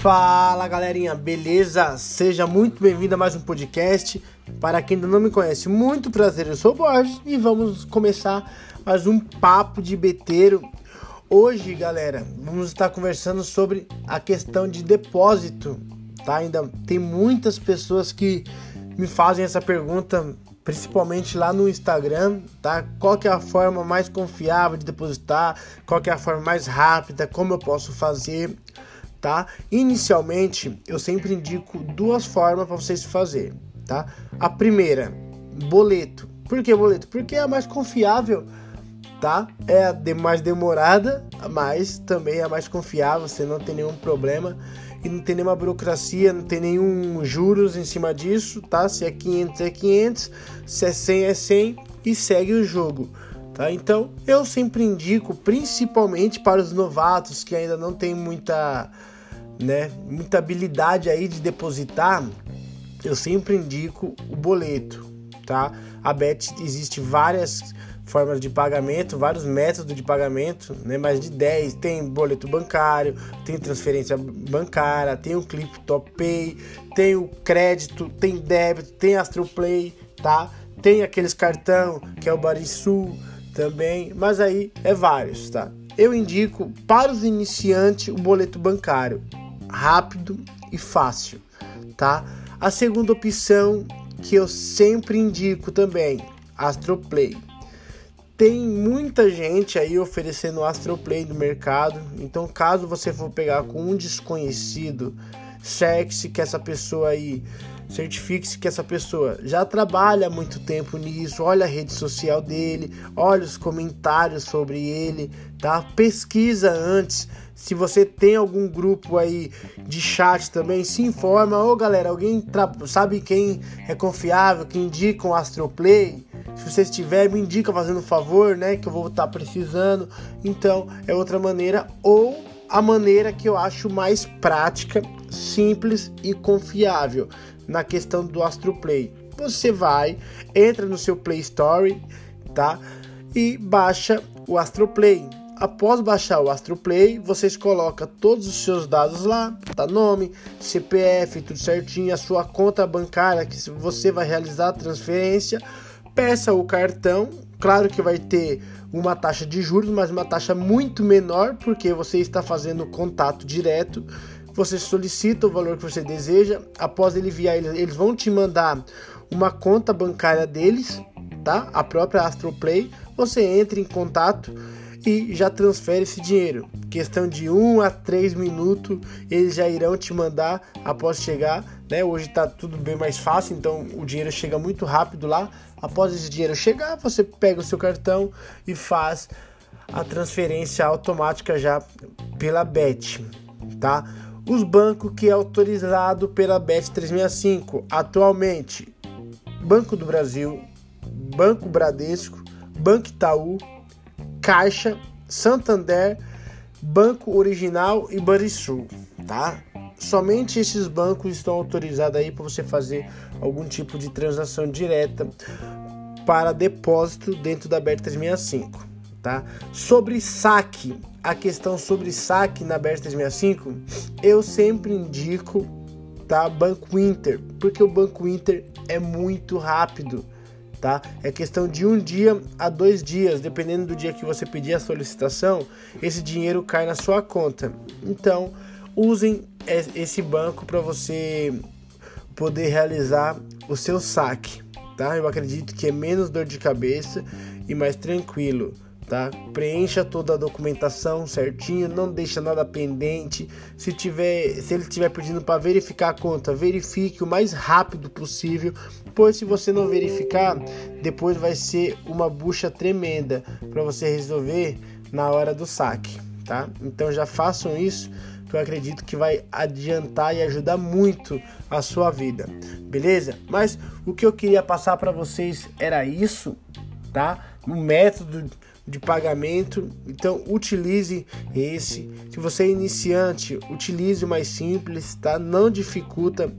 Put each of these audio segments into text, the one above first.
Fala galerinha, beleza? Seja muito bem-vindo a mais um podcast. Para quem ainda não me conhece, muito prazer, eu sou o Borges e vamos começar mais um papo de beteiro. Hoje, galera, vamos estar conversando sobre a questão de depósito, tá? Ainda tem muitas pessoas que me fazem essa pergunta, principalmente lá no Instagram, tá? Qual que é a forma mais confiável de depositar? Qual que é a forma mais rápida? Como eu posso fazer? Tá? Inicialmente, eu sempre indico duas formas para vocês fazer, tá? A primeira, boleto. Por que boleto? Porque é a mais confiável, tá? É a mais demorada, mas também é a mais confiável, você não tem nenhum problema e não tem nenhuma burocracia, não tem nenhum juros em cima disso, tá? Se é 500 é 500, se é 100 é 100 e segue o jogo. Tá? Então, eu sempre indico, principalmente para os novatos que ainda não tem muita né, muita habilidade aí de depositar, eu sempre indico o boleto, tá? A Bet existe várias formas de pagamento, vários métodos de pagamento, né? Mais de 10, tem boleto bancário, tem transferência bancária, tem o Clip Top Pay, tem o crédito, tem débito, tem Astroplay, tá? Tem aqueles cartão que é o Barisul também, mas aí é vários, tá? Eu indico para os iniciantes o boleto bancário rápido e fácil, tá? A segunda opção que eu sempre indico também, Astroplay. Tem muita gente aí oferecendo Astroplay no mercado, então caso você for pegar com um desconhecido, cerque-se que essa pessoa aí certifique-se que essa pessoa já trabalha há muito tempo nisso, olha a rede social dele, olha os comentários sobre ele, tá? Pesquisa antes. Se você tem algum grupo aí de chat também, se informa. Ô galera, alguém sabe quem é confiável, que indica um Astroplay? Se você estiver, me indica fazendo um favor, né? Que eu vou estar precisando. Então, é outra maneira. Ou a maneira que eu acho mais prática, simples e confiável na questão do Astroplay. Você vai, entra no seu Play Store, tá? E baixa o Astroplay. Após baixar o Astroplay, vocês colocam todos os seus dados lá, tá nome, CPF, tudo certinho, a sua conta bancária que você vai realizar a transferência, peça o cartão, claro que vai ter uma taxa de juros, mas uma taxa muito menor porque você está fazendo contato direto você solicita o valor que você deseja. Após ele enviar, eles vão te mandar uma conta bancária deles, tá? A própria Astroplay. Você entra em contato e já transfere esse dinheiro. Questão de 1 a 3 minutos, eles já irão te mandar após chegar. Né? Hoje está tudo bem mais fácil, então o dinheiro chega muito rápido lá. Após esse dinheiro chegar, você pega o seu cartão e faz a transferência automática já pela BET, tá? Os bancos que é autorizado pela BET 365 atualmente: Banco do Brasil, Banco Bradesco, Banco Itaú, Caixa, Santander, Banco Original e Banrisul, tá? Somente esses bancos estão autorizados aí para você fazer algum tipo de transação direta para depósito dentro da BET 365, tá? Sobre saque, a questão sobre saque na BERT 365, eu sempre indico tá Banco Inter, porque o Banco Inter é muito rápido, tá? É questão de um dia a dois dias, dependendo do dia que você pedir a solicitação, esse dinheiro cai na sua conta. Então, usem esse banco para você poder realizar o seu saque, tá? Eu acredito que é menos dor de cabeça e mais tranquilo tá? Preencha toda a documentação certinho, não deixa nada pendente. Se tiver, se ele estiver pedindo para verificar a conta, verifique o mais rápido possível, pois se você não verificar, depois vai ser uma bucha tremenda para você resolver na hora do saque, tá? Então já façam isso que eu acredito que vai adiantar e ajudar muito a sua vida, beleza? Mas o que eu queria passar para vocês era isso, tá? O método de pagamento. Então utilize esse. Se você é iniciante, utilize o mais simples, tá? Não dificulta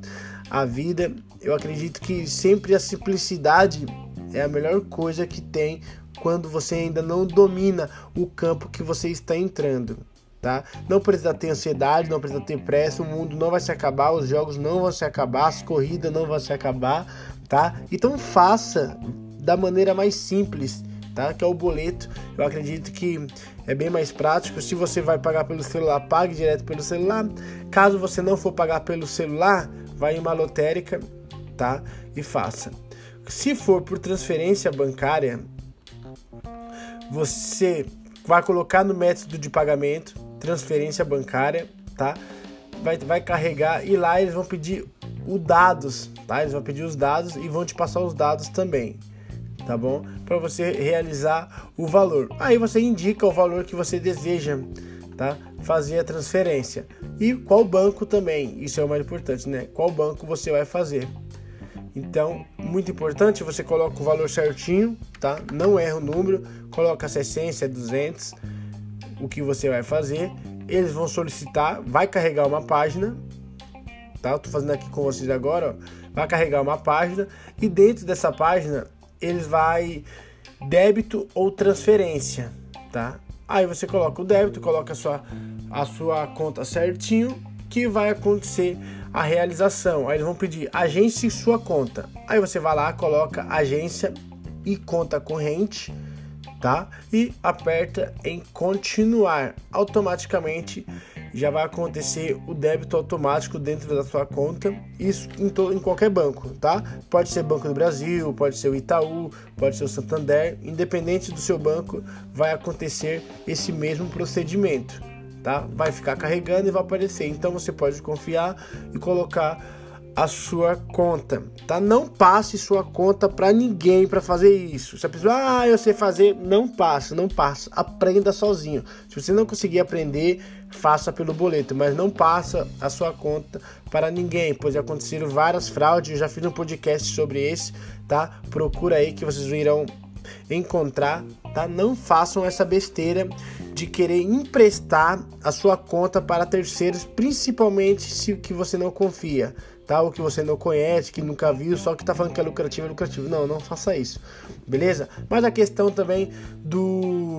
a vida. Eu acredito que sempre a simplicidade é a melhor coisa que tem quando você ainda não domina o campo que você está entrando, tá? Não precisa ter ansiedade, não precisa ter pressa, o mundo não vai se acabar, os jogos não vão se acabar, as corridas não vão se acabar, tá? Então faça da maneira mais simples, tá? Que é o boleto. Eu acredito que é bem mais prático. Se você vai pagar pelo celular, pague direto pelo celular. Caso você não for pagar pelo celular, vai em uma lotérica, tá? E faça. Se for por transferência bancária, você vai colocar no método de pagamento, transferência bancária, tá? Vai, vai carregar e lá eles vão pedir os dados, tá? Eles vão pedir os dados e vão te passar os dados também, tá bom? Para você realizar o valor. Aí você indica o valor que você deseja, tá? Fazer a transferência e qual banco também. Isso é o mais importante, né? Qual banco você vai fazer. Então, muito importante, você coloca o valor certinho, tá? Não erra o número, coloca a essência 200, o que você vai fazer. Eles vão solicitar, vai carregar uma página, tá? Eu tô fazendo aqui com vocês agora, ó. Vai carregar uma página e dentro dessa página eles vai débito ou transferência, tá? Aí você coloca o débito, coloca a sua, a sua conta certinho, que vai acontecer a realização. Aí eles vão pedir agência e sua conta. Aí você vai lá, coloca agência e conta corrente, tá? E aperta em continuar. Automaticamente já vai acontecer o débito automático dentro da sua conta, isso em, em qualquer banco, tá? Pode ser Banco do Brasil, pode ser o Itaú, pode ser o Santander, independente do seu banco, vai acontecer esse mesmo procedimento tá? Vai ficar carregando e vai aparecer. Então você pode confiar e colocar a sua conta, tá? Não passe sua conta para ninguém para fazer isso. Se a pessoa, ah, eu sei fazer, não passa, não passa. Aprenda sozinho. Se você não conseguir aprender, faça pelo boleto, mas não passa a sua conta para ninguém, pois aconteceram várias fraudes. Eu já fiz um podcast sobre esse, tá? Procura aí que vocês irão encontrar, tá? Não façam essa besteira de querer emprestar a sua conta para terceiros, principalmente se que você não confia, tá? Ou que você não conhece, que nunca viu, só que tá falando que é lucrativo, é lucrativo. Não, não faça isso. Beleza? Mas a questão também do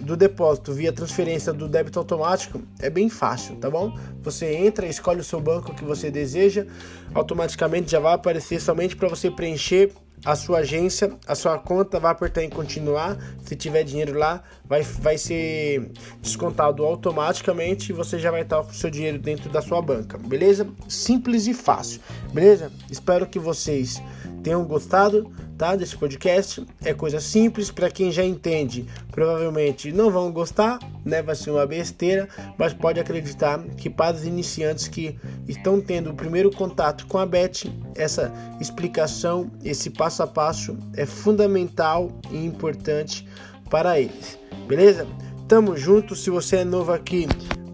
do depósito via transferência do débito automático é bem fácil, tá bom? Você entra, escolhe o seu banco que você deseja, automaticamente já vai aparecer somente para você preencher a sua agência, a sua conta vai apertar em continuar. Se tiver dinheiro lá, vai, vai ser descontado automaticamente e você já vai estar com o seu dinheiro dentro da sua banca, beleza? Simples e fácil, beleza? Espero que vocês tenham gostado tá, desse podcast. É coisa simples para quem já entende. Provavelmente não vão gostar, né? Vai ser uma besteira, mas pode acreditar que para os iniciantes que estão tendo o primeiro contato com a Bet, essa explicação, esse passo a passo é fundamental e importante para eles. Beleza? Tamo junto. Se você é novo aqui,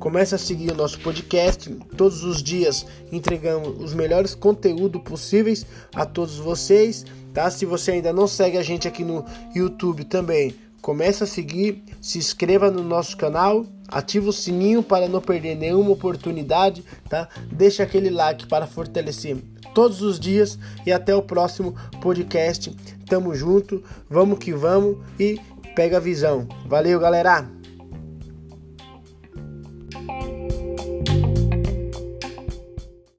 Comece a seguir o nosso podcast. Todos os dias entregamos os melhores conteúdos possíveis a todos vocês, tá? Se você ainda não segue a gente aqui no YouTube também, comece a seguir, se inscreva no nosso canal, ative o sininho para não perder nenhuma oportunidade, tá? Deixe aquele like para fortalecer todos os dias e até o próximo podcast. Tamo junto, vamos que vamos e pega a visão. Valeu, galera!